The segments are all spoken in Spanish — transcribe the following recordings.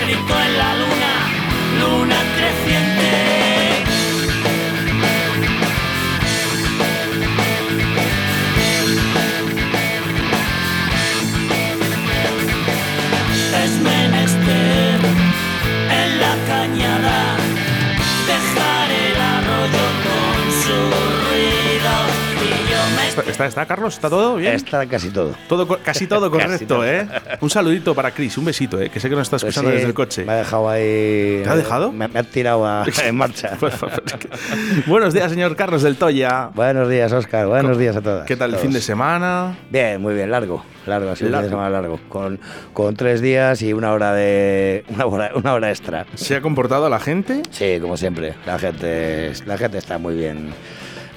escrito ¿Está, Carlos? ¿Está todo bien? Está casi todo. Todo, casi todo Casi correcto, todo. ¿eh? Un saludito para Chris, un besito, ¿eh? Que sé que nos está Pues escuchando sí, desde el coche. Me ha dejado ahí. ¿Te ha dejado? Me, me ha tirado a- en marcha. Pues, pues, Buenos días, señor Carlos del Toya. Buenos días, Oscar. Buenos días a todas. ¿Qué tal el fin de semana? Bien, muy bien, largo. Largo, sido un fin de semana largo. Con, con tres días y una hora de. Una hora, una hora extra. ¿Se ha comportado la gente? Sí, como siempre. La gente, la gente está muy bien.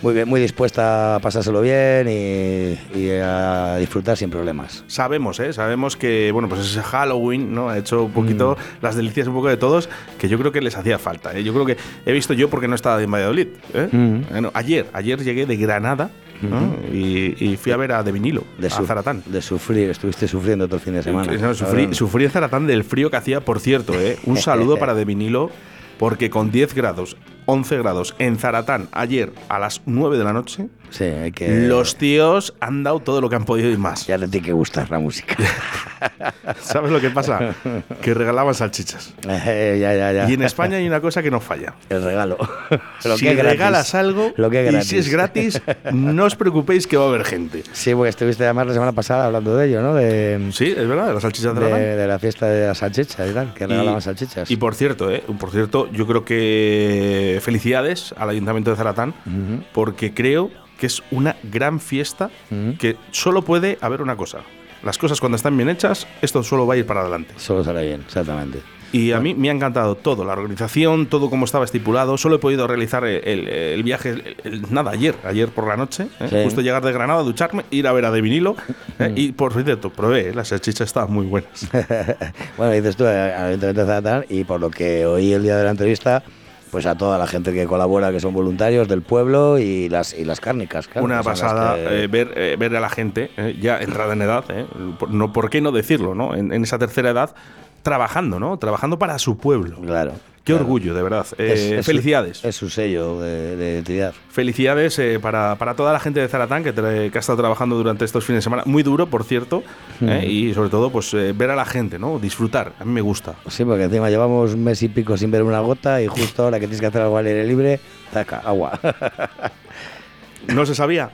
Muy bien, muy dispuesta a pasárselo bien y, y a disfrutar sin problemas. Sabemos, ¿eh? Sabemos que, bueno, pues ese Halloween, ¿no? Ha hecho un poquito Mm. las delicias un poco de todos, que yo creo que les hacía falta, ¿eh? Yo creo que he visto yo porque no estaba en Valladolid, ¿eh? Mm. Bueno, ayer, ayer llegué de Granada, ¿no? y, y fui a ver a De Vinilo, De, a Zaratán. de sufrir, estuviste sufriendo todo el fin de semana. No, sufrí, sufrí en Zaratán del frío que hacía, por cierto, ¿eh? Un saludo para De Vinilo, porque con 10 grados, 11 grados en Zaratán ayer a las 9 de la noche, Sí, hay que. los tíos han dado todo lo que han podido y más. Ya te tiene que gustar la música. ¿Sabes lo que pasa? Que regalaban salchichas. Eh, ya, ya, ya. Y en España hay una cosa que no falla. El regalo. Lo si que es gratis. regalas algo Lo que es y si es gratis, no os preocupéis que va a haber gente. Sí, porque estuviste además la semana pasada hablando de ello, ¿no? De, Sí, es verdad, de las salchichas de, de, de la fiesta de las salchichas y tal, que regalaban salchichas. Y por cierto, eh, por cierto, yo creo que felicidades al Ayuntamiento de Zaratán, Ujú. porque creo que es una gran fiesta Ujú. que solo puede haber una cosa. Las cosas cuando están bien hechas, esto solo va a ir para adelante. Solo sale bien, exactamente. Y a mí me ha encantado todo, la organización, todo como estaba estipulado. Solo he podido realizar el, el- el viaje, el- el- nada, ayer, ayer por la noche. ¿eh? Sí. Justo llegar de Granada, ducharme, ir a ver a De Vinilo. ¿eh? Y por cierto, probé, ¿eh? las salchichas estaban muy buenas. bueno, dices tú, eh, al Ayuntamiento de Zaratán, y por lo que oí el día de la entrevista, pues a toda la gente que colabora, que son voluntarios del pueblo y las, y las cárnicas. claro, Una pasada que- eh, ver, eh, ver a la gente, eh, ya entrada en edad, ¿eh? Por- no, ¿por qué no decirlo? ¿no? En, en esa tercera edad, trabajando, ¿no? Trabajando para su pueblo. Claro. Qué claro. orgullo, de verdad. Eh, es felicidades. es su sello de, de identidad. Felicidades eh, para, para toda la gente de Zaratán que, que ha estado trabajando durante estos fines de semana. Muy duro, por cierto. eh, y sobre todo, pues ver a la gente, ¿no? Disfrutar. A mí me gusta. Sí, porque encima llevamos un mes y pico sin ver una gota y justo ahora que tienes que hacer algo al aire libre, taca, agua. ¿No se sabía?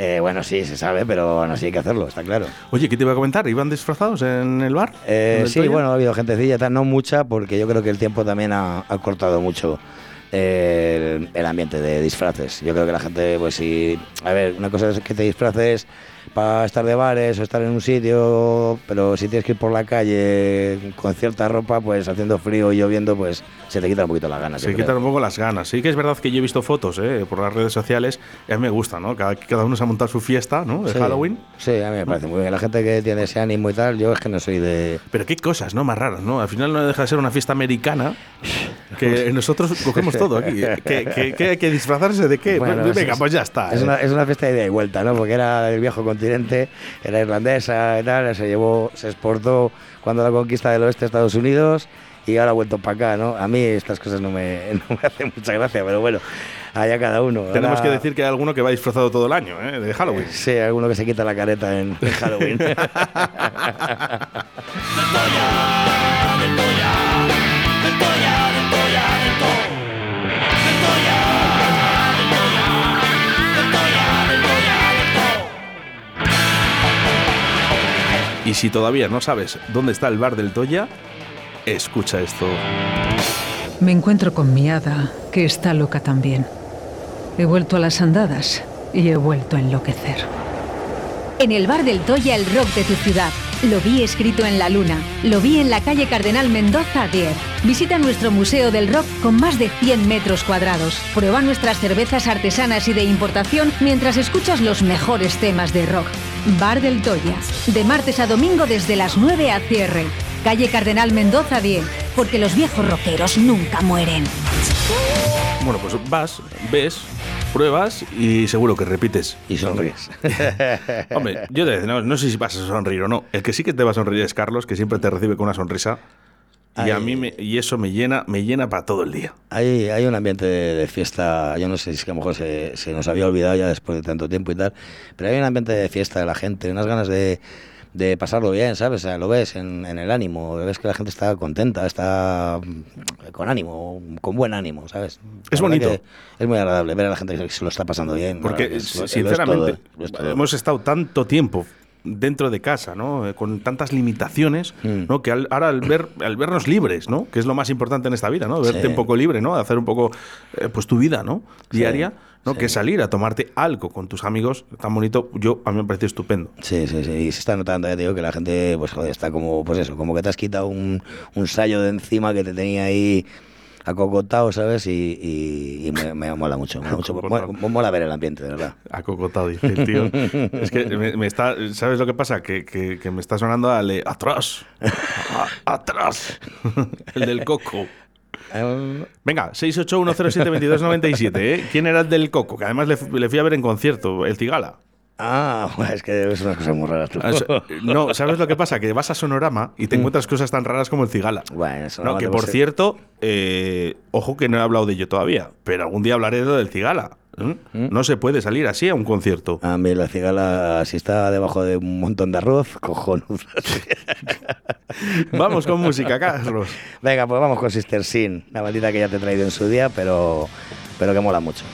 Eh, bueno, sí, se sabe, pero bueno, sí hay que hacerlo, está claro. Oye, ¿qué te iba a comentar? ¿Iban disfrazados en el bar? Eh, ¿En el sí, Toya? bueno, ha habido gentecilla, tal, no mucha, porque yo creo que el tiempo también ha, ha cortado mucho el, el ambiente de disfraces. Yo creo que la gente, pues sí, a ver, una cosa es que te disfraces para estar de bares o estar en un sitio, pero si tienes que ir por la calle con cierta ropa, pues haciendo frío y lloviendo, pues se te quitan un poquito las ganas. Se quitan un poco las ganas. Sí que es verdad que yo he visto fotos eh, por las redes sociales a mí me gusta, ¿no? Cada, cada uno se ha montado su fiesta, ¿no? De Sí, Halloween. Sí, a mí me parece muy bien. La gente que tiene ese ánimo y tal, yo es que no soy de... Pero qué cosas, ¿no? Más raras, ¿no? Al final no deja de ser una fiesta americana que nosotros cogemos todo aquí. ¿Qué, qué- qué hay que disfrazarse de qué? Bueno, Pues, venga, es- pues ya está. Es ¿eh? una, es una fiesta de ida y vuelta, ¿no? Porque era del viejo continente, era irlandesa y tal, se llevó, se exportó cuando la conquista del oeste de Estados Unidos y ahora ha vuelto para acá, ¿no? A mí estas cosas no me, no me hacen mucha gracia, pero bueno, allá cada uno. Tenemos Ahora- que decir que hay alguno que va disfrazado todo el año, ¿eh? De Halloween. Sí, alguno que se quita la careta en, en Halloween. Y si todavía no sabes dónde está el bar del Toya, escucha esto. Me encuentro con mi hada, que está loca también. He vuelto a las andadas y he vuelto a enloquecer. En el bar del Toya, el rock de tu ciudad. Lo vi escrito en la luna. Lo vi en la calle Cardenal Mendoza 10. Visita nuestro Museo del Rock con más de 100 metros cuadrados. Prueba nuestras cervezas artesanas y de importación mientras escuchas los mejores temas de rock. Bar del Toya. De martes a domingo desde las 9 a cierre. Calle Cardenal Mendoza 10. Porque los viejos rockeros nunca mueren. Bueno, pues vas, ves, pruebas y seguro que repites. y sonríes. Hombre, yo te, no, no sé si vas a sonreír o no. El que sí que te va a sonreír es Carlos, que siempre te recibe con una sonrisa. Y a mí me- y eso me llena, me llena para todo el día. Hay, hay un ambiente de, de fiesta, yo no sé si es que a lo mejor se, se nos había olvidado ya después de tanto tiempo y tal, pero hay un ambiente de fiesta de la gente, unas ganas de, de pasarlo bien, ¿sabes? O sea, lo ves en, en el ánimo, ves que la gente está contenta, está mm, con ánimo, con buen ánimo, ¿sabes? Es bonito. Es muy agradable ver a la gente que se lo está pasando bien. Porque, Bueno, es- lo es sinceramente, todo, lo es todo. hemos estado tanto tiempo dentro de casa, ¿no? Eh, Con tantas limitaciones, Mm. ¿no? Que al- ahora al ver al vernos libres, ¿no? Que es lo más importante en esta vida, ¿no? Verte Sí. un poco libre, ¿no? Hacer un poco, eh, pues tu vida, ¿no? Sí, Diaria, ¿no? sí. Que salir a tomarte algo con tus amigos tan bonito, yo a mí me parece estupendo. Sí, sí, sí. Y se está notando, ya te digo, que la gente, pues joder, está como, pues eso, como que te has quitado un, un sallo de encima que te tenía ahí acocotado, ¿sabes? Y, y- y me, me mola mucho, me mola mucho. Mola, mola ver el ambiente, de verdad. Acocotado, dice el tío. es que me, me está, ¿sabes lo que pasa? Que, que- que me está sonando al atrás. A- atrás. el del coco. Eh, Venga, 681072297, ¿eh? ¿Quién era el del Coco? Que además le, le fui a ver en concierto, el Cigala. Ah, es que es unas cosas muy raras tú. Ah, No, ¿sabes lo que pasa? Que vas a Sonorama y te encuentras cosas tan raras como el Cigala. Bueno, No, que por cierto, eh, ojo que no he hablado de ello todavía, pero algún día hablaré de lo del Cigala. ¿eh? No se puede salir así a un concierto. A mí la cigala, si está debajo de un montón de arroz, cojonudo. Vamos con música, Carlos. Venga, pues vamos con Sister Sin, la maldita que ya te he traído en su día, pero, pero que mola mucho.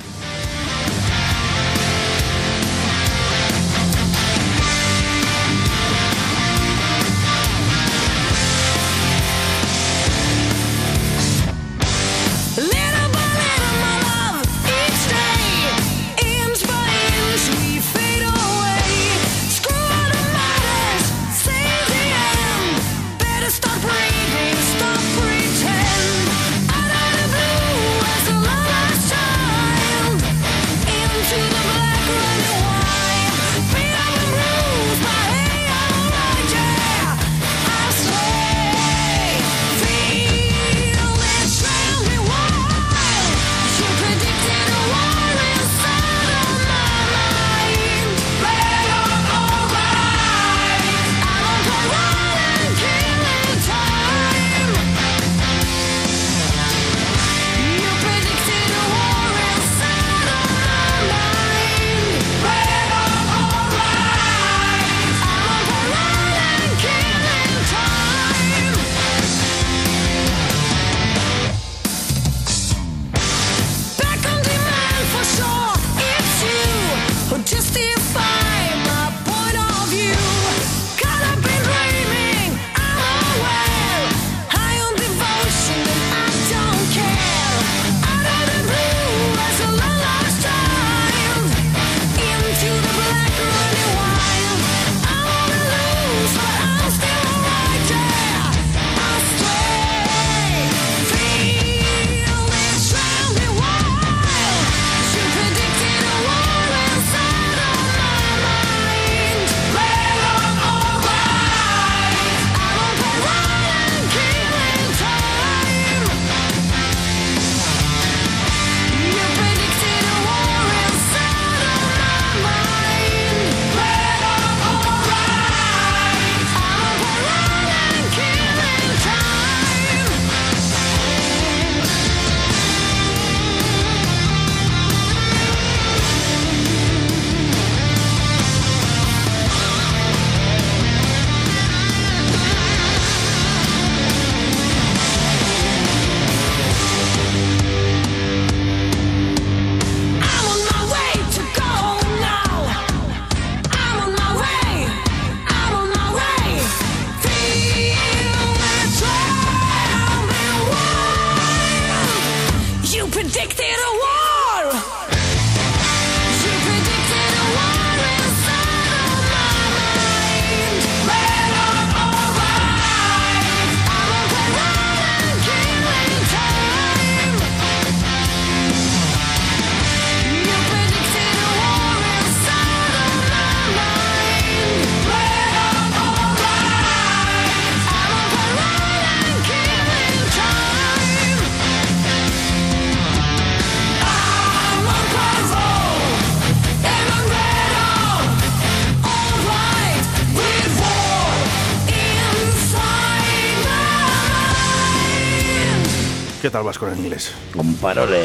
¿Qué tal vas con el inglés? Con parole.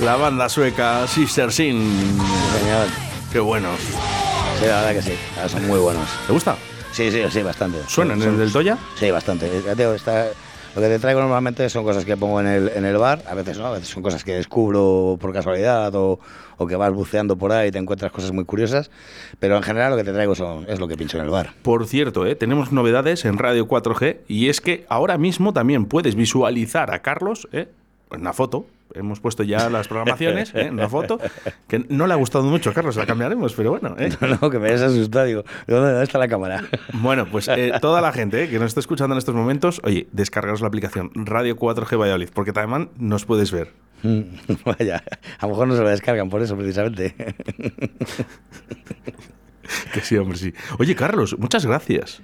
La banda sueca Sister Sin. Señor. Qué buenos. Sí, la verdad que sí. Son muy buenos. ¿Te gusta? Sí, sí, sí, bastante. ¿Suenan en el del Toya? Sí, bastante. Está- lo que te traigo normalmente son cosas que pongo en el, en el bar, a veces no, a veces son cosas que descubro por casualidad o, o que vas buceando por ahí y te encuentras cosas muy curiosas, pero en general lo que te traigo son, es lo que pincho en el bar. Por cierto, ¿eh? tenemos novedades en Radio 4G y es que ahora mismo también puedes visualizar a Carlos ¿eh? En una foto. Hemos puesto ya las programaciones ¿eh? en una foto que no le ha gustado mucho a Carlos, la cambiaremos, pero bueno. ¿eh? No, que me hayas asustado, digo, ¿dónde, está la cámara? Bueno, pues eh, toda la gente ¿eh? que nos está escuchando en estos momentos, oye, descargaros la aplicación Radio 4G Valladolid, porque también nos puedes ver. Vaya, a lo mejor no se lo descargan por eso precisamente. Que sí, hombre, sí. Oye, Carlos, muchas gracias.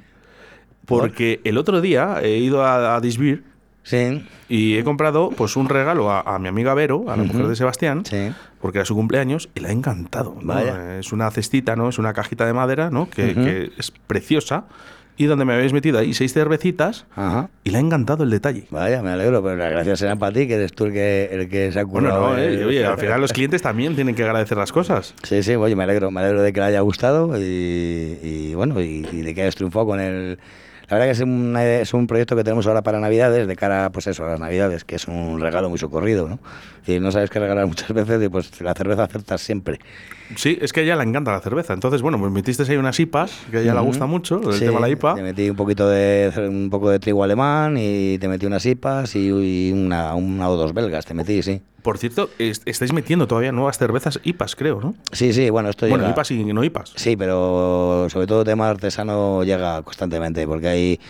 Porque el otro día he ido a, a Disbir Sí, y he comprado pues un regalo a, a mi amiga Vero, a la mujer de Sebastián, sí. porque era su cumpleaños y le ha encantado. ¿no? Vaya. Es una cestita, ¿no? Es una cajita de madera, ¿no? Que, es preciosa. Y donde me habéis metido ahí seis cervecitas Ajá. y le ha encantado el detalle. Vaya, me alegro, pero las gracias serán para ti, que eres tú el que, el que se ha Bueno, currado. no, el- eh, oye, al final los clientes también tienen que agradecer las cosas. Sí, sí, oye, me alegro, me alegro de que le haya gustado y, y, bueno, y, y de que hayas triunfado con el... La verdad que es un, es un proyecto que tenemos ahora para Navidades, de cara, pues eso, a las Navidades, que es un regalo muy socorrido, ¿no? Y no sabes qué regalar muchas veces y pues la cerveza acertas siempre. Sí, es que a ella le encanta la cerveza. Entonces, bueno, pues metiste ahí unas IPAs, que a ella le Ujú. gusta mucho, el Sí, tema de la IPA. Te metí un poquito de un poco de trigo alemán y te metí unas IPAs y, y una, una o dos belgas, te metí, sí. Por cierto, est- estáis metiendo todavía nuevas cervezas IPAs, creo, ¿no? Sí, sí, bueno, esto bueno, llega- IPAs y no IPAs. Sí, pero sobre todo el tema artesano llega constantemente, porque hay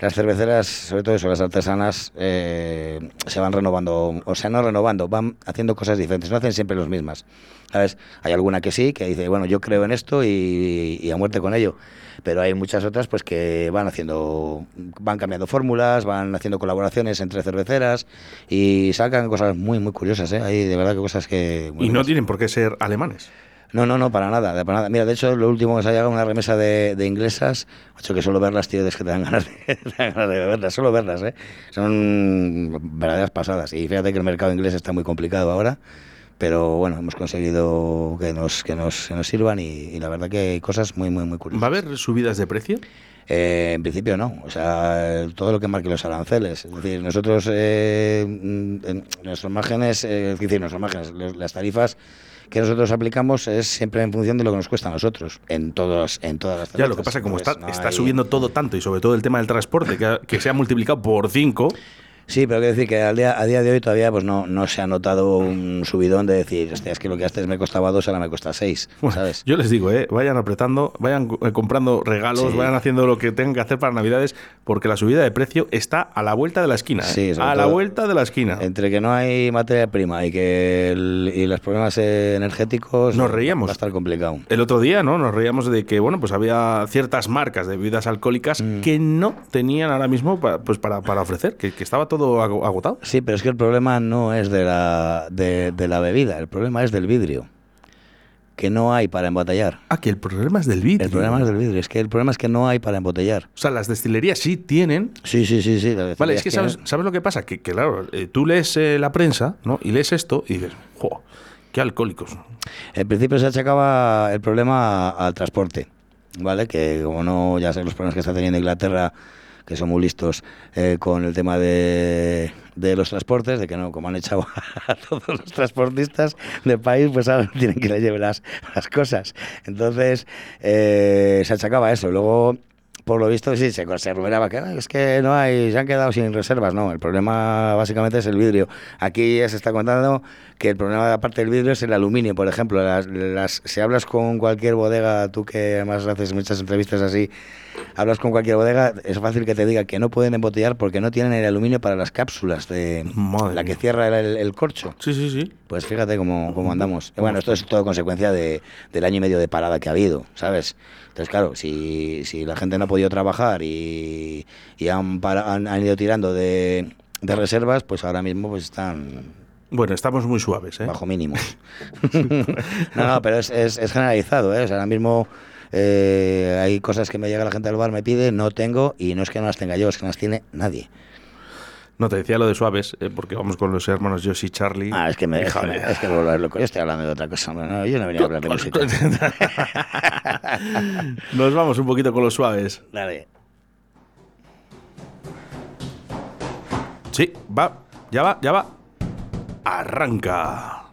las cerveceras, sobre todo eso, las artesanas, eh, se van renovando, o sea, no renovando, van haciendo cosas diferentes, no hacen siempre las mismas. ¿Sabes? Hay alguna que sí, que dice, bueno, yo creo en esto y, y a muerte con ello. Pero hay muchas otras pues que van haciendo, van cambiando fórmulas, van haciendo colaboraciones entre cerveceras y sacan cosas muy, muy curiosas, ¿eh? Hay de verdad que cosas que... Y no buenas. tienen por qué ser alemanes. No, no, no, para nada, para nada. Mira, de hecho, lo último que se ha llegado una remesa de, de inglesas, hecho que solo verlas, tío, es que te dan ganas de, te dan ganas de beberlas, solo verlas, ¿eh? Son verdaderas pasadas. Y fíjate que el mercado inglés está muy complicado ahora, pero bueno, hemos conseguido que nos, que nos, que nos sirvan y, y la verdad que hay cosas muy, muy, muy curiosas. ¿Va a haber subidas de precio? Eh, en principio no, o sea, todo lo que marque los aranceles. Es decir, nosotros, eh, mm, en nuestros márgenes, eh, es decir, nuestros márgenes, las tarifas que nosotros aplicamos es siempre en función de lo que nos cuesta a nosotros, en todas, en todas las Ya, lo que pasa es que como está, Entonces, no está hay- subiendo todo tanto y sobre todo el tema del transporte, que, que se ha multiplicado por 5, Sí, pero quiero decir que al día, a día de hoy todavía pues no, no se ha notado un subidón de decir, hostia, es que lo que antes me costaba dos, ahora me cuesta seis, ¿sabes? yo les digo, eh, vayan apretando, vayan eh, comprando regalos, Sí. vayan haciendo lo que tengan que hacer para Navidades, porque la subida de precio está a la vuelta de la esquina. eh. Sí, sobre a la vuelta de la esquina. Entre que no hay materia prima y que el- y los problemas eh, energéticos Nos reíamos. va a estar complicado. El otro día, ¿no? Nos reíamos de que, bueno, pues había ciertas marcas de bebidas alcohólicas Mm. que no tenían ahora mismo pa- pues para, para ofrecer, que, que estaba todo ago- agotado. Sí, pero es que el problema no es de la, de, de la bebida, el problema es del vidrio, que no hay para embotellar. Ah, que el problema es del vidrio. El problema es del vidrio, es que el problema es que no hay para embotellar. O sea, las destilerías sí tienen. Sí, sí, sí, sí. Vale, es que sabes, ¿sabes lo que pasa? Que, que, claro, eh, tú lees eh, la prensa, ¿no? Y lees esto y dices, ¡jo! ¡Qué alcohólicos! En principio se achacaba el problema al transporte, ¿vale? Que como no, ya sé los problemas que está teniendo Inglaterra, que son muy listos eh, con el tema de, de los transportes, de que no, como han echado a todos los transportistas del país, pues ahora tienen que a llevar las, las cosas. Entonces eh, se achacaba eso. Luego, por lo visto, sí, se, se rumoreaba que "Ah, es que no hay, se han quedado sin reservas. No, el problema básicamente es el vidrio. Aquí ya se está contando que el problema aparte del vidrio es el aluminio, por ejemplo. Las, las- si hablas con cualquier bodega, tú que además haces muchas entrevistas así, hablas con cualquier bodega, es fácil que te diga que no pueden embotellar porque no tienen el aluminio para las cápsulas de Madre la que cierra el, el corcho. Sí, sí, sí. Pues fíjate cómo, cómo andamos. Bueno, esto es todo consecuencia de, del año y medio de parada que ha habido, ¿sabes? Entonces, claro, si, si la gente no ha podido trabajar y, y han, para- han, han ido tirando de, de reservas, pues ahora mismo pues están Bueno, estamos muy suaves, ¿eh? bajo mínimos. no, no, pero es, es, es generalizado, ¿eh? O sea, ahora mismo eh, hay cosas que me llega la gente al bar, me pide, no tengo, y no es que no las tenga yo, es que no las tiene nadie. No, te decía lo de suaves, eh, porque vamos con los hermanos Josh y Charlie. Ah, es que me, es que, me- es que me vuelvo a ver loco. Yo estoy hablando de otra cosa. No, yo no venía a hablar de música. Nos vamos un poquito con los suaves. Dale. Sí, va, ya va, ya va. Arranca.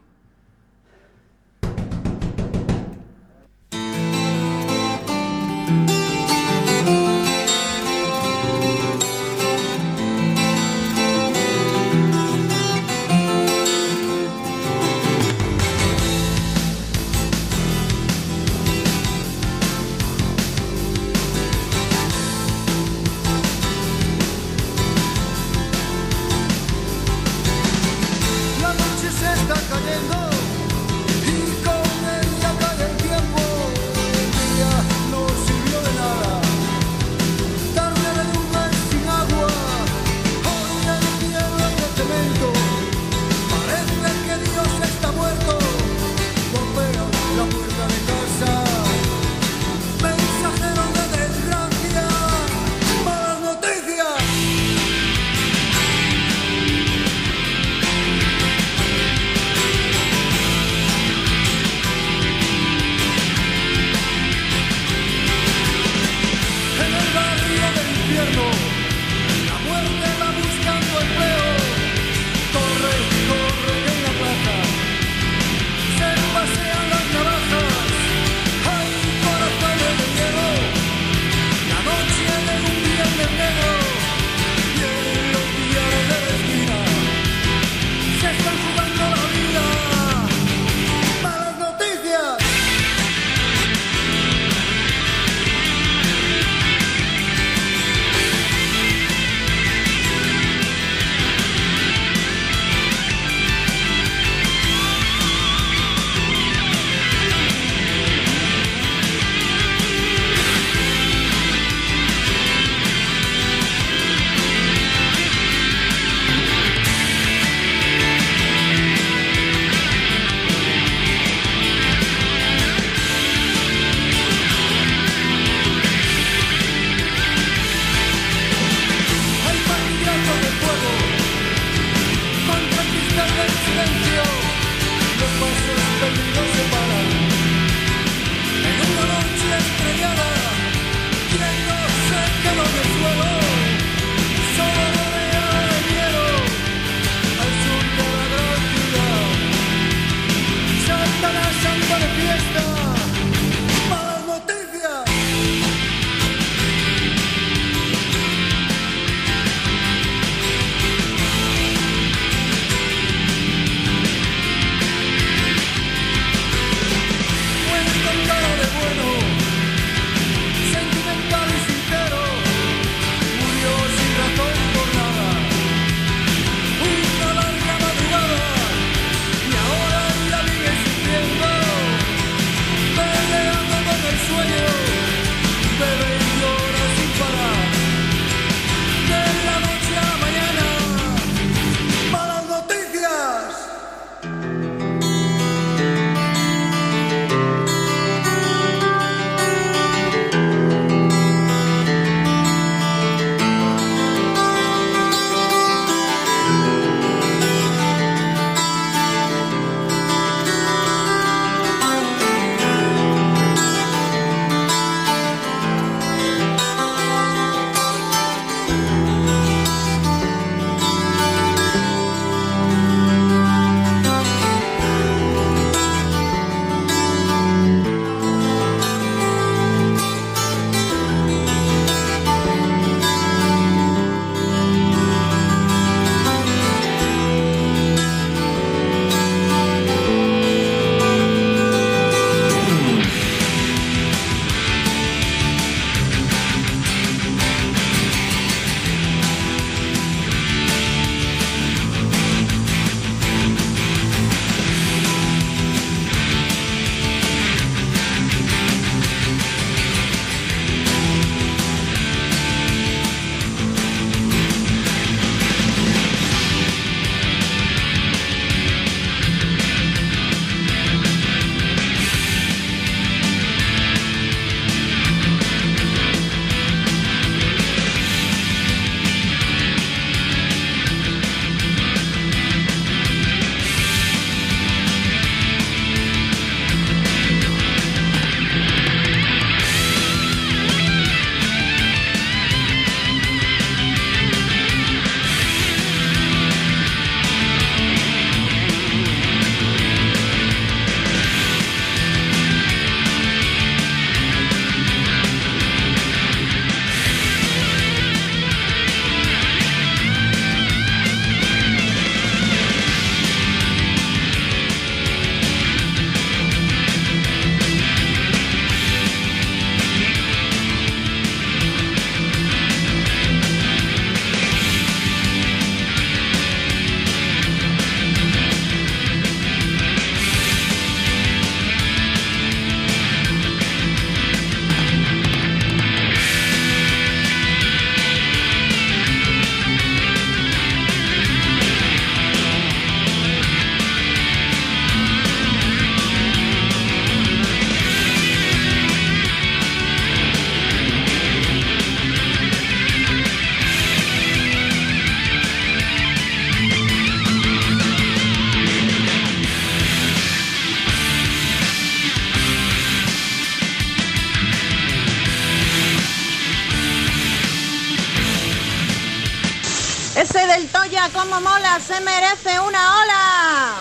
Merece una ola.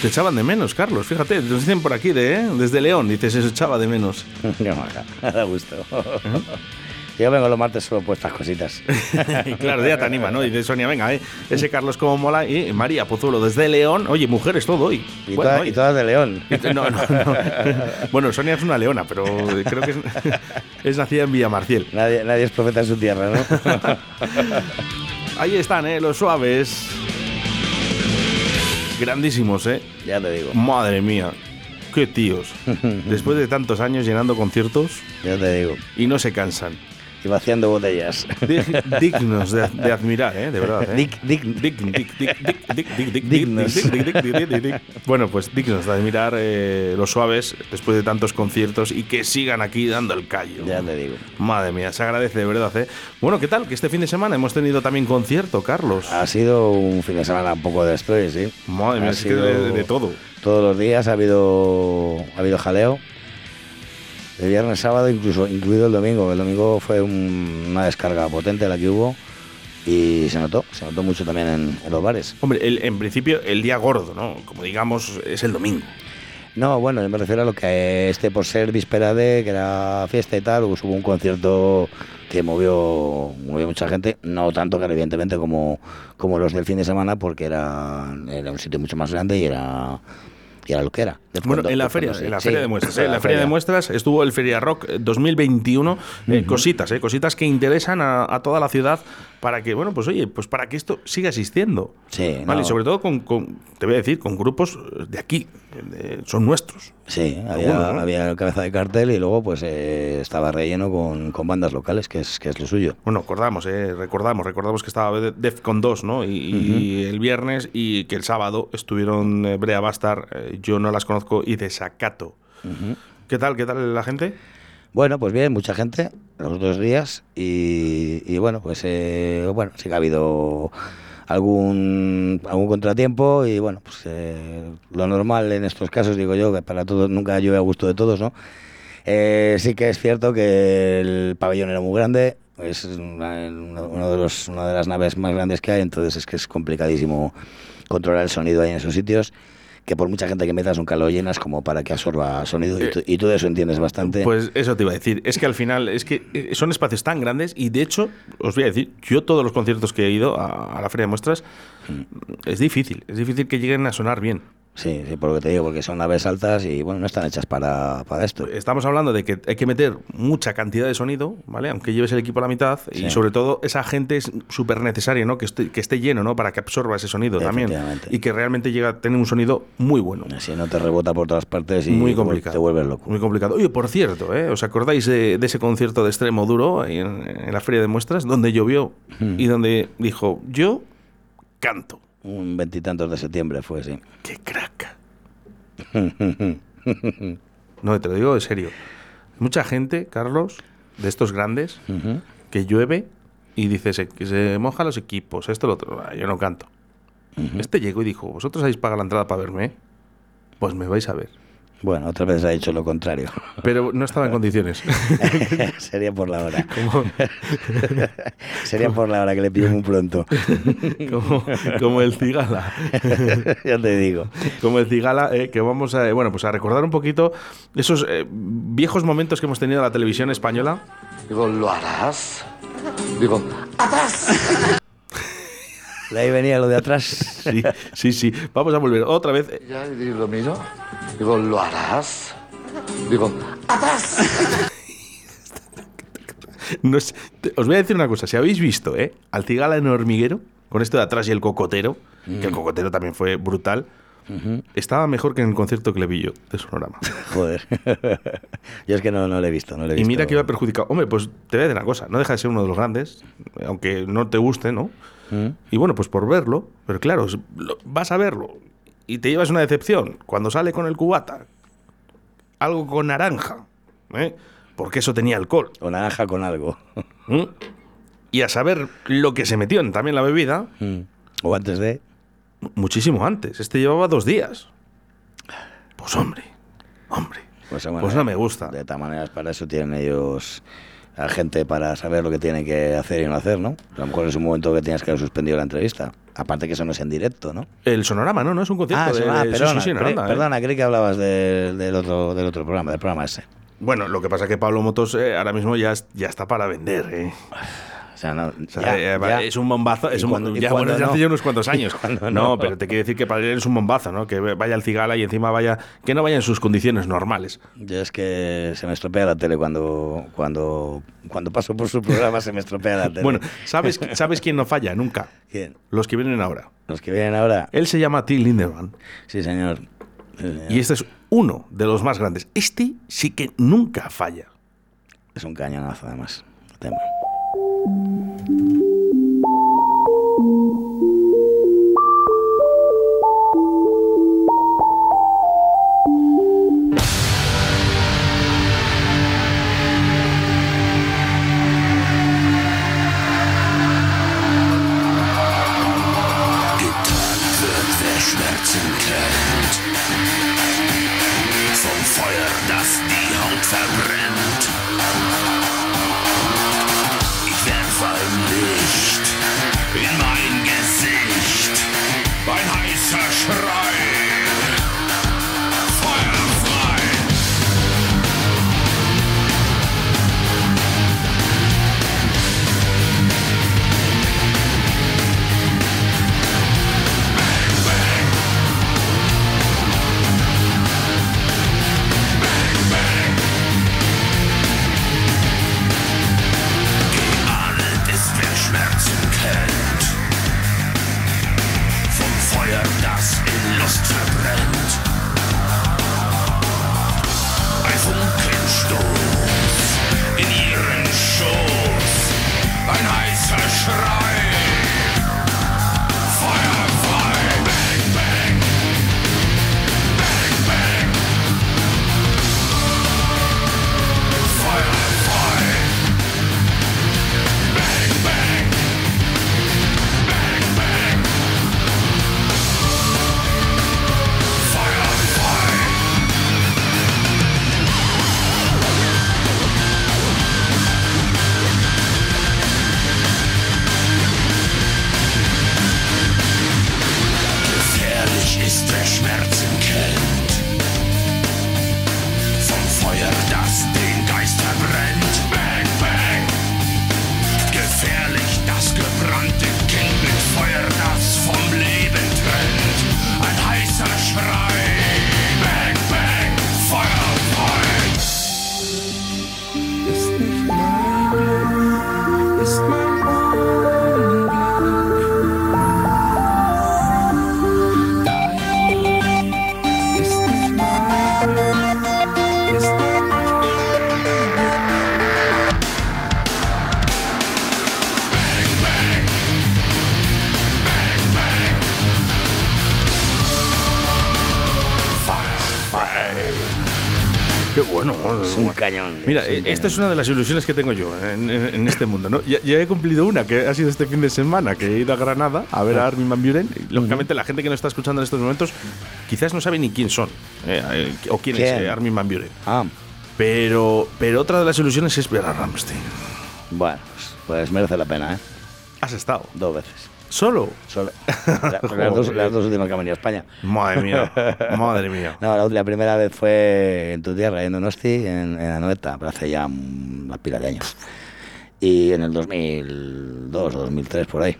Te echaban de menos, Carlos, fíjate, nos dicen por aquí de, ¿eh? desde León, dices, se echaba de menos. Qué maja, me da gusto. Yo vengo los martes solo por estas cositas. y claro, ya te anima, ¿no? Dice Sonia, venga, ¿eh? ese Carlos como mola. Y María Pozuelo desde León. Oye, mujeres todo hoy. Y, Bueno, todas- y de León. No, no, no. Bueno, Sonia es una leona, pero creo que es, es nacida en Villamarciel. Nadie, nadie es profeta en su tierra, ¿no? Ahí están, ¿eh? Los suaves. Grandísimos, ¿eh? ya te digo, Madre mía. Qué tíos. Después de tantos años llenando conciertos ya te digo. y no se cansan. Y vaciando botellas. Dig- Dignos de, de admirar, ¿eh? De verdad. ¿eh? Dig- dig- Dig- dig- dig- dig- dig- dig- dig- Dignos. dig- dig- dig- dig- dig- dig. Bueno, pues dignos de admirar eh, los suaves después de tantos conciertos y que sigan aquí dando el callo. Ya te digo. Madre mía, se agradece de verdad, ¿eh? Bueno, ¿qué tal? Que este fin de semana hemos tenido también concierto, Carlos. Ha sido un fin de semana un poco de estrés, sí. Madre mía, Ha es que sido- de, de todo. Todos los días ha habido, ha habido jaleo. De viernes, sábado, incluso incluido el domingo. El domingo fue un- una descarga potente la que hubo y se notó, se notó mucho también en, en los bares. Hombre, el- en principio el día gordo, ¿no? Como digamos, es el domingo. No, bueno, yo me refiero a lo que este por ser víspera de que era fiesta y tal, hubo un concierto que movió, movió mucha gente, no tanto que evidentemente como, como los del fin de semana, porque era, era un sitio mucho más grande y era, y era lo que era. De Bueno, en la de feria, en la Sí, feria de muestras, en la feria de feria. muestras estuvo el Feria Rock 2021, eh, cositas, eh, cositas que interesan a, a toda la ciudad para que, bueno, pues oye, pues para que esto siga existiendo. Sí, Vale, no. y sobre todo con, con- te voy a decir, con grupos de aquí, de- son nuestros. Sí, había, Alguno, ¿no? había cabeza de cartel y luego pues eh, estaba relleno con, con bandas locales, que es, que es lo suyo. Bueno, acordamos, eh, recordamos, recordamos que estaba De- Defcon 2, ¿no? Y, y el viernes y que el sábado estuvieron eh, Brea Bastar, eh, yo no las conozco, y Desacato. ¿Qué tal, qué tal la gente? Bueno, pues bien, mucha gente los dos días y, y bueno, pues eh, bueno, sí que ha habido algún algún contratiempo y bueno, pues eh, lo normal en estos casos, digo yo, que para todos nunca llueve a gusto de todos, ¿no? Eh, sí que es cierto que el pabellón era muy grande, es una, uno de los, una de las naves más grandes que hay, entonces es que es complicadísimo controlar el sonido ahí en esos sitios. Que por mucha gente que metas nunca lo llenas como para que absorba sonido y, tú, y tú de eso entiendes bastante. Pues eso te iba a decir. Es que al final, es que eh, son espacios tan grandes y de hecho, os voy a decir, yo todos los conciertos que he ido a, a la Feria de Muestras, es difícil, es difícil que lleguen a sonar bien. Sí, sí, por lo que te digo, porque son naves altas y bueno, no están hechas para, para esto. Estamos hablando de que hay que meter mucha cantidad de sonido, ¿vale? Aunque lleves el equipo a la mitad y sobre todo esa gente es súper necesaria, ¿no? Que esté, que esté lleno, ¿no? Para que absorba ese sonido también y que realmente llegue a tener un sonido muy bueno. Así no te rebota por todas partes y Muy te vuel- complicado. te vuelves loco. Muy complicado. Oye, por cierto, ¿eh? ¿os acordáis de, de ese concierto de extremo duro en la feria de muestras donde llovió Hmm. y donde dijo, yo canto? Un veintitantos de septiembre fue, sí. ¡Qué crack! No, te lo digo de serio. Mucha gente, Carlos, de estos grandes, que llueve y dice se- que se mojan los equipos, esto, lo otro. Ah, Yo no canto. Este llegó y dijo, ¿vosotros habéis pagado la entrada para verme? Pues me vais a ver. Bueno, otra vez ha dicho lo contrario. Pero no estaba en condiciones. Sería por la hora. Sería por la hora que le pillo muy pronto. como, como el cigala. ya te digo. Como el cigala, eh, que vamos a, eh, bueno, pues a recordar un poquito esos eh, viejos momentos que hemos tenido en la televisión española. Digo, ¿lo harás? Digo, ¡atrás! De ahí venía lo de atrás. Sí, sí, sí. Vamos a volver otra vez. Ya lo miro. Digo, ¿lo harás? Digo, te- os voy a decir una cosa. Si habéis visto eh, al cigala en hormiguero, con esto de atrás y el cocotero, que el cocotero también fue brutal, estaba mejor que en el concierto que le vi yo de Sonorama. Joder. Yo es que no, no lo he visto. No lo he Y visto. mira que iba perjudicado. Hombre, pues te voy a decir una cosa. No deja de ser uno de los grandes, aunque no te guste, ¿no? ¿Mm? Y bueno, pues por verlo, pero claro, vas a verlo y te llevas una decepción cuando sale con el cubata, algo con naranja, ¿eh? porque eso tenía alcohol. O naranja con algo. ¿eh? Y a saber lo que se metió en también la bebida, Mm. O antes de. muchísimo antes. Este llevaba dos días. Pues hombre, hombre. Pues, Pues no me gusta. De todas maneras, para eso tienen ellos a gente para saber lo que tiene que hacer y no hacer, ¿no? A lo mejor es un momento que tienes que haber suspendido la entrevista. Aparte que eso no es en directo, ¿no? El sonorama, ¿no? No es un concierto. Ah, de, eso- ah, de- sí, perdona, sí, sí, en cre- Aranda, ¿eh? perdona, creí que hablabas del, del otro, del otro programa, del programa ese. Bueno, lo que pasa es que Pablo Motos eh, ahora mismo ya, ya está para vender. ¿eh? O sea, no, O sea, ya- eh, ya. Es un bombazo. ¿Y Es un, ya, bueno, no? hace ya unos cuantos ¿Y años. no, no? pero te quiere decir que para él es un bombazo, ¿no? Que vaya al cigala y encima vaya. Que no vaya en sus condiciones normales. Yo es que se me estropea la tele cuando, cuando, cuando paso por su programa, se me estropea la tele. Bueno, ¿sabes, ¿sabes quién no falla nunca? ¿Quién? Los que vienen ahora. Los que vienen ahora. Él se llama Till Lindemann. Sí, señor. Sí, señor. Y este es uno de los más grandes. Este sí que nunca falla. Es un cañonazo, además. tema. Mira, eh, esta es una de las ilusiones que tengo yo en, en- este mundo. ¿no? Ya, ya he cumplido una, que ha sido este fin de semana, que he ido a Granada a ver a Armin Van Buren. Lógicamente, la gente que nos está escuchando en estos momentos quizás no sabe ni quién son eh, eh, o quién, es eh, Armin Van Buren. Ah, Pero, pero otra de las ilusiones es ver a Ramstein. bueno, pues merece la pena, ¿eh? Has estado. Dos veces. ¿Solo? Solo- la- las, dos, las dos últimas que han venido a España. Madre mía. Madre mía. No, la, la primera vez fue en tu tierra, en Donosti, en, en Anoeta, pero hace ya una pila de años. Y en el 2002 o 2003, por ahí.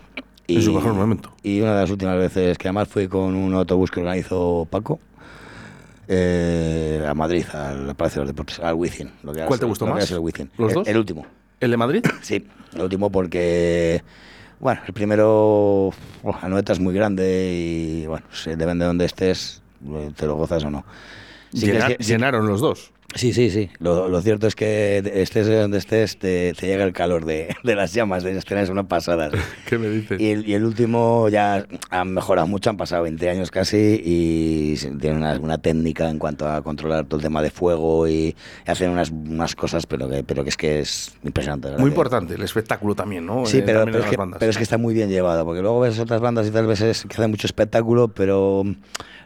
Y, En su mejor momento. Y una de las últimas veces que además fui con un autobús que organizó Paco eh, a Madrid, al Palacio de los Deportes, al Wizzing. ¿Cuál te gustó más? el. ¿Los El- dos? El último. ¿El de Madrid? Sí, el último porque, bueno, el primero, oh, Anoeta es muy grande y, bueno, se depende de donde estés, eh, te lo gozas o no. Sí que es Llena- que- sí- llenaron los dos. Sí, sí, sí. Lo, lo cierto es que estés donde estés, te, te llega el calor de, de las llamas de escena, es una pasada. sí. ¿Qué me dices? Y el, y el último ya han mejorado mucho, han pasado 20 años casi y tienen una, una técnica en cuanto a controlar todo el tema de fuego y hacen unas, unas cosas, pero que, pero que es que es impresionante. Muy Que- importante, el espectáculo también, ¿no? Sí, Eh, pero, pero es las que, pero es que está muy bien llevado, porque luego ves otras bandas y tal veces que hacen mucho espectáculo, pero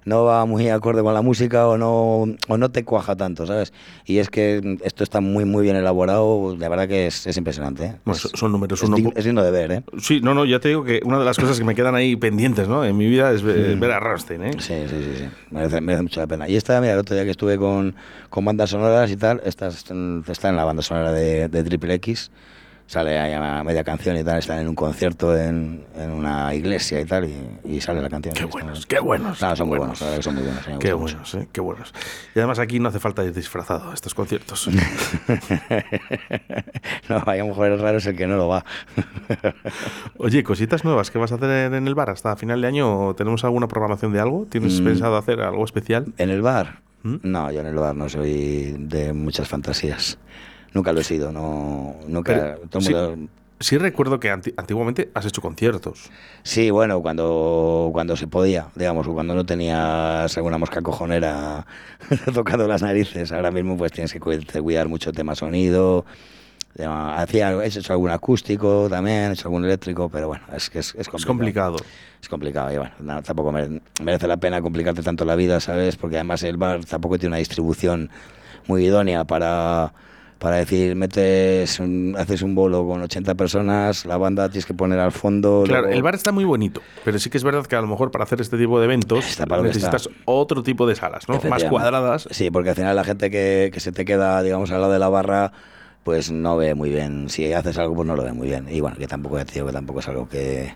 no va muy acorde con la música o no, o no te cuaja tanto, ¿sabes? Y es que esto está muy, muy bien elaborado, la verdad que es, es impresionante. ¿eh? Bueno, Es- son- números es, uno dig- po- es digno de ver, ¿eh? Sí, no, no, ya te digo que una de las cosas que me quedan ahí pendientes, ¿no? En mi vida es Mm. ve- ver a Rammstein, ¿eh? Sí, sí, sí, sí. Merece, merece mucho la pena. Y esta, mira, el otro día que estuve con, con bandas sonoras y tal, esta está en, está en la banda sonora de, de Triple X. Sale ahí a media canción y tal, están en un concierto en, en una iglesia y tal, y, y sale la canción. Qué buenos, qué buenos. Claro, son qué muy buenos. buenos, verdad que son muy buenos. Qué buenos, ¿eh? Qué buenos. Y además aquí no hace falta ir disfrazado a estos conciertos. no, hay a lo mejor es raro es el que no lo va. Oye, cositas nuevas que vas a hacer en el bar hasta final de año. ¿Tenemos alguna programación de algo? ¿Tienes Mm. pensado hacer algo especial? ¿En el bar? ¿Mm? No, yo en el bar no soy de muchas fantasías. Nunca lo he sido, no, nunca. Pero, todo sí, mundo- sí recuerdo que anti- antiguamente has hecho conciertos. Sí, bueno, cuando, cuando se podía, digamos, o cuando no tenías alguna mosca cojonera tocando las narices. Ahora mismo pues tienes que cuidar mucho el tema sonido. Hacía, he hecho algún acústico también, he hecho algún eléctrico, pero bueno, es que es, es complicado. Es complicado. Es complicado y bueno, no, tampoco mere- merece la pena complicarte tanto la vida, ¿sabes? Porque además el bar tampoco tiene una distribución muy idónea para, para decir, metes, un- haces un bolo con 80 personas, la banda tienes que poner al fondo. Claro, luego- el bar está muy bonito, pero sí que es verdad que a lo mejor para hacer este tipo de eventos necesitas otro tipo de salas, ¿no? Más cuadradas. Sí, porque al final la gente que, que se te queda, digamos, al lado de la barra, pues no ve muy bien. Si haces algo, pues no lo ve muy bien. Y bueno, que tampoco, te digo, que tampoco es algo que,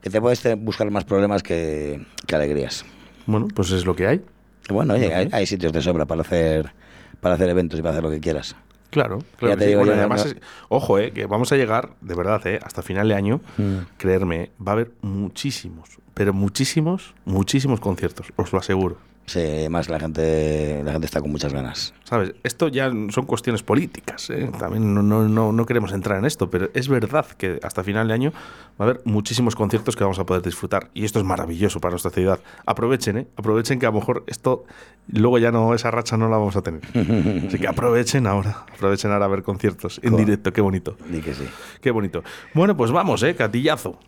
que te puedes buscar más problemas que, que alegrías. Bueno, pues es lo que hay. Bueno, oye, hay, hay sitios de sobra para hacer, para hacer eventos y para hacer lo que quieras. Claro, claro. sí. digo Bueno, además, no- es- ojo, eh, que vamos a llegar, de verdad, eh, hasta final de año, Mm. creerme, va a haber muchísimos, pero muchísimos, muchísimos conciertos, os lo aseguro. Sí, además la gente, la gente está con muchas ganas. ¿Sabes? Esto ya son cuestiones políticas. ¿eh? También no, no, no, no queremos entrar en esto, pero es verdad que hasta final de año va a haber muchísimos conciertos que vamos a poder disfrutar. Y esto es maravilloso para nuestra ciudad. Aprovechen, ¿eh? Aprovechen que a lo mejor esto, luego ya no, esa racha no la vamos a tener. Así que aprovechen ahora. Aprovechen ahora a ver conciertos en Co- directo. Qué bonito. Di que sí. Qué bonito. Bueno, pues vamos, ¿eh? Catillazo.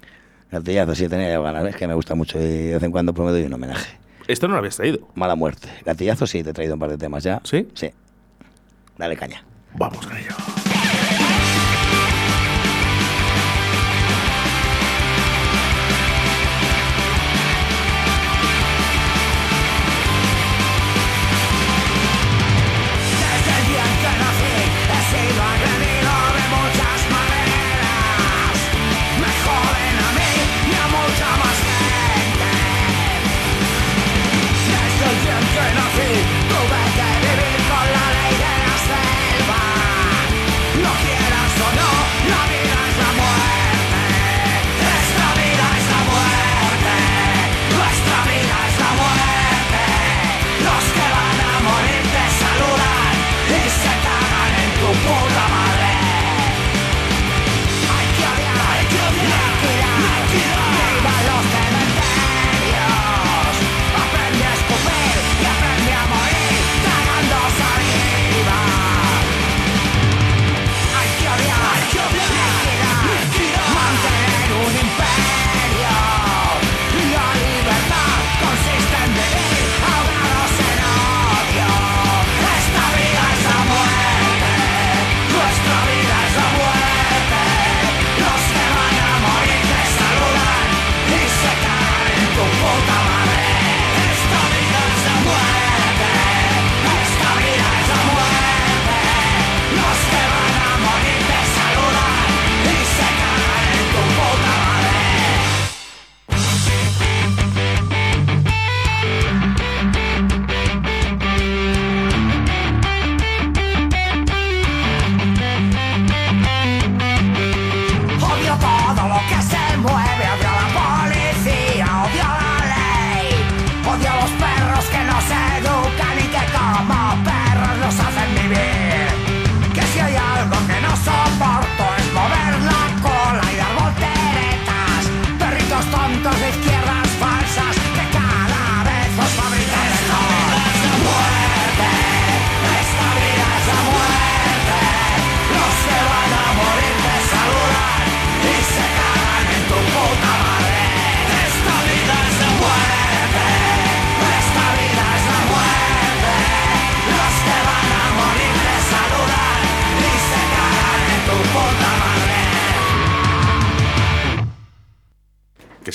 Gatillazo, sí, tenía ganas, es que me gusta mucho y de vez en cuando pues me doy un homenaje. Esto no lo habías traído. Mala muerte. Gatillazo, sí, te he traído un par de temas ya. ¿Sí? Sí. Dale caña. Vamos con ello.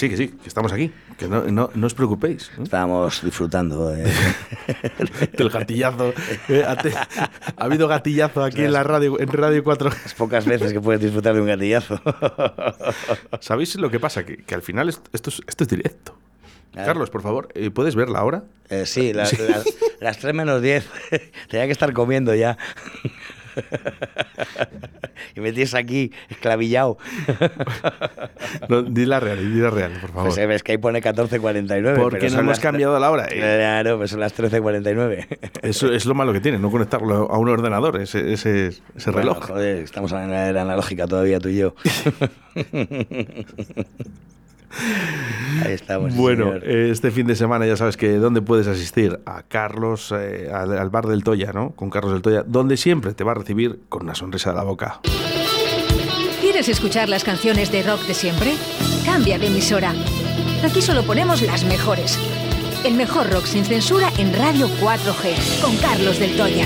Sí, que sí, que estamos aquí. Que no, no, no os preocupéis. ¿eh? Estábamos disfrutando de... Del gatillazo. Eh, ha, te- ha habido gatillazo aquí en la radio, en Radio 4. Las pocas veces que puedes disfrutar de un gatillazo. ¿Sabéis lo que pasa? Que, que al final esto, esto es, esto es directo. Carlos, por favor, eh, ¿puedes verla ahora? Eh, sí, las, las, las 3 menos 10. Tenía que estar comiendo ya. y me tienes aquí esclavillado. No, di la real, di la real, por favor. Pues eh, ves que ahí pone 14.49. Porque no hemos cambiado la hora. Claro, pues son las 13.49. Eso es lo malo que tiene, no conectarlo a un ordenador, ese, ese, ese Bueno, reloj. joder, estamos en la era analógica todavía tú y yo. Ahí estamos. Bueno, señor. eh, este fin de semana ya sabes que dónde puedes asistir a Carlos, eh, al, al bar del Toya, ¿no? Con Carlos del Toya, donde siempre te va a recibir con una sonrisa de la boca. ¿Quieres escuchar las canciones de rock de siempre? Cambia de emisora. Aquí solo ponemos las mejores. El mejor rock sin censura en Radio 4G, con Carlos del Toya.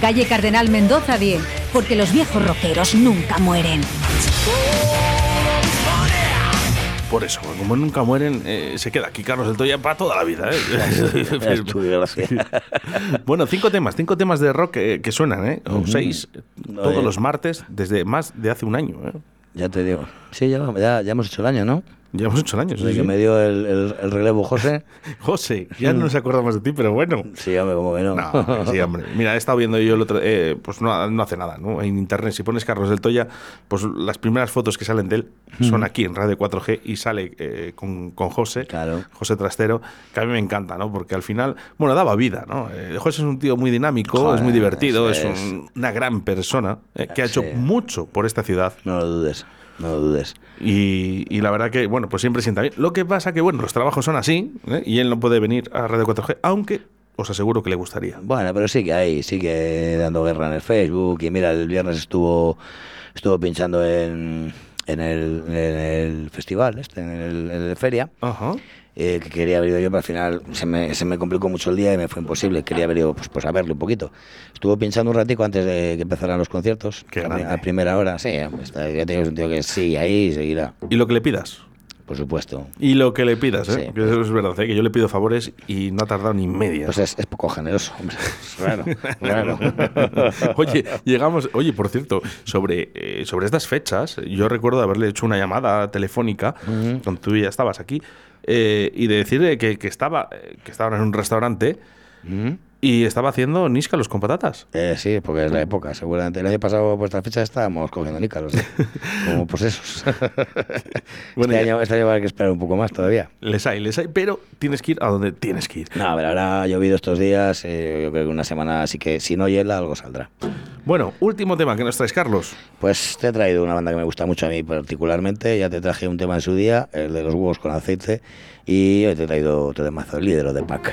Calle Cardenal Mendoza 10. Porque los viejos rockeros nunca mueren. Por eso, como nunca mueren, eh, se queda aquí Carlos del Toya para toda la vida. ¿eh? Bueno, cinco temas, cinco temas de rock que, que suenan, ¿eh? O seis, eh, No, todos eh. los martes, desde más de hace un año. ¿eh? Ya te digo. Sí, ya, ya, ya hemos hecho el año, ¿no? Ya hemos hecho el año. sí, Desde sí. que me dio el, el- el relevo José. José, ya no nos acordamos de ti, pero bueno. Sí, hombre, como que no. No, sí, hombre. Mira, he estado viendo yo el otro. eh, pues no, no hace nada, ¿no? En internet, si pones Carlos del Toya, pues las primeras fotos que salen de él son aquí en Radio 4G y sale eh, con, con José, Claro. José Trastero, que a mí me encanta, ¿no? Porque al final, bueno, daba vida, ¿no? Eh, José es un tío muy dinámico, Joder, es muy divertido, es, es. un- una gran persona eh, que ha hecho Sí. mucho por esta ciudad. No lo dudes, no lo dudes. Y, y la verdad que, bueno, pues siempre sienta bien. Lo que pasa que, bueno, los trabajos son así ¿eh? y él no puede venir a Radio 4G, aunque os aseguro que le gustaría. Bueno, pero sigue ahí, sigue dando guerra en el Facebook. Y mira, el viernes estuvo estuvo pinchando en, en, el, en el festival, este, en el, en el feria. Ajá. Eh, que quería haber ido yo, pero al final se me, se me complicó mucho el día y me fue imposible. Quería haber ido pues, pues a verle un poquito. Estuvo pinchando un ratico antes de que empezaran los conciertos. Qué a, a primera hora, sí, ya tengo un tío que sigue ahí seguirá, Y lo que le pidas. por supuesto. Y lo que le pidas, ¿eh? Sí. Que eso es verdad, ¿eh? Que yo le pido favores y no ha tardado ni media. Pues es, es poco generoso, hombre. Claro, claro. oye, llegamos. Oye, por cierto, sobre, eh, sobre estas fechas, yo recuerdo haberle hecho una llamada telefónica cuando tú ya estabas aquí eh, y de decirle que, que estaba, eh, que estaba en un restaurante Mm. Y estaba haciendo níscalos con patatas. Eh, sí, porque es la época. Seguramente el año pasado, por esta fecha, estábamos cogiendo nícalos. ¿eh? Como posesos. Bueno, este, año, este año va a haber que esperar un poco más todavía. Les hay, les hay, pero tienes que ir a donde tienes que ir. No, a ver, ahora ha llovido estos días. eh, yo creo que una semana, así que si no hiela, algo saldrá. Bueno, último tema que nos traes, Carlos. Pues te he traído una banda que me gusta mucho a mí particularmente. Ya te traje un tema en su día, el de los huevos con aceite. Y hoy te he traído otro de mazo, el líder de Pac.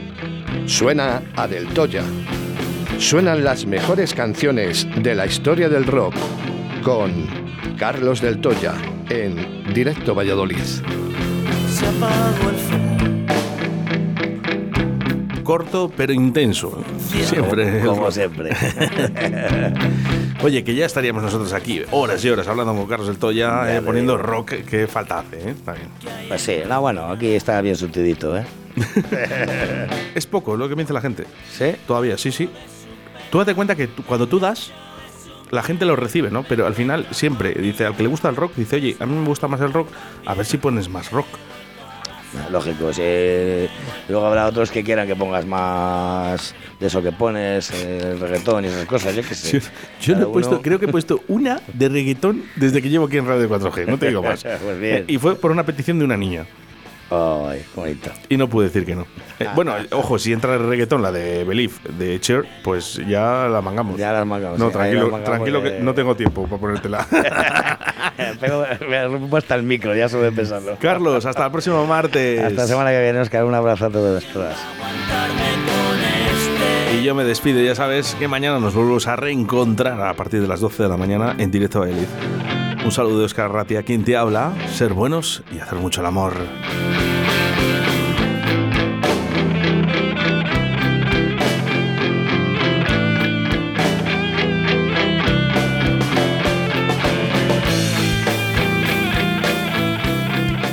Suena a Del Toya. Suenan las mejores canciones de la historia del rock con Carlos Del Toya en Directo Valladolid. El. Corto pero intenso. Siempre. Como siempre. Oye, que ya estaríamos nosotros aquí horas y horas hablando con Carlos del Toya, Ya eh, poniendo rock que falta hace. ¿eh? Está bien. Pues sí, no, bueno, aquí está bien surtidito, ¿eh? Es poco lo que me dice la gente. ¿Sí? Todavía, sí, sí. Tú date cuenta que tú- cuando tú das, la gente lo recibe, ¿no? Pero al final siempre dice, al que le gusta el rock, dice, oye, a mí me gusta más el rock, a ver si pones más rock. Lógico, sí. Luego habrá otros que quieran que pongas más de eso que pones, eh, el reggaetón y esas cosas, yo qué sé. Yo, yo no Cada he puesto, uno- creo que he puesto una de reggaetón desde que llevo aquí en Radio 4G, no te digo más. Pues bien. Y fue por una petición de una niña. Ay, qué bonito. Y no pude decir que no. Eh, bueno, ojo, si entra el reggaetón, la de Believe, de Cher, pues ya la mangamos. Ya las mangamos, No, sí, tranquilo, mangamos tranquilo de- que no tengo tiempo para ponértela. Tengo, me he puesto el micro, ya sube pensando. Carlos, hasta el próximo martes. Hasta la semana que viene, Oscar. Un abrazo a todos. todas. Y yo me despido, ya sabes que mañana nos volvemos a reencontrar a partir de las 12 de la mañana en directo a Valladolid. Un saludo de Oscar Ratia, quien te habla, ser buenos y hacer mucho el amor.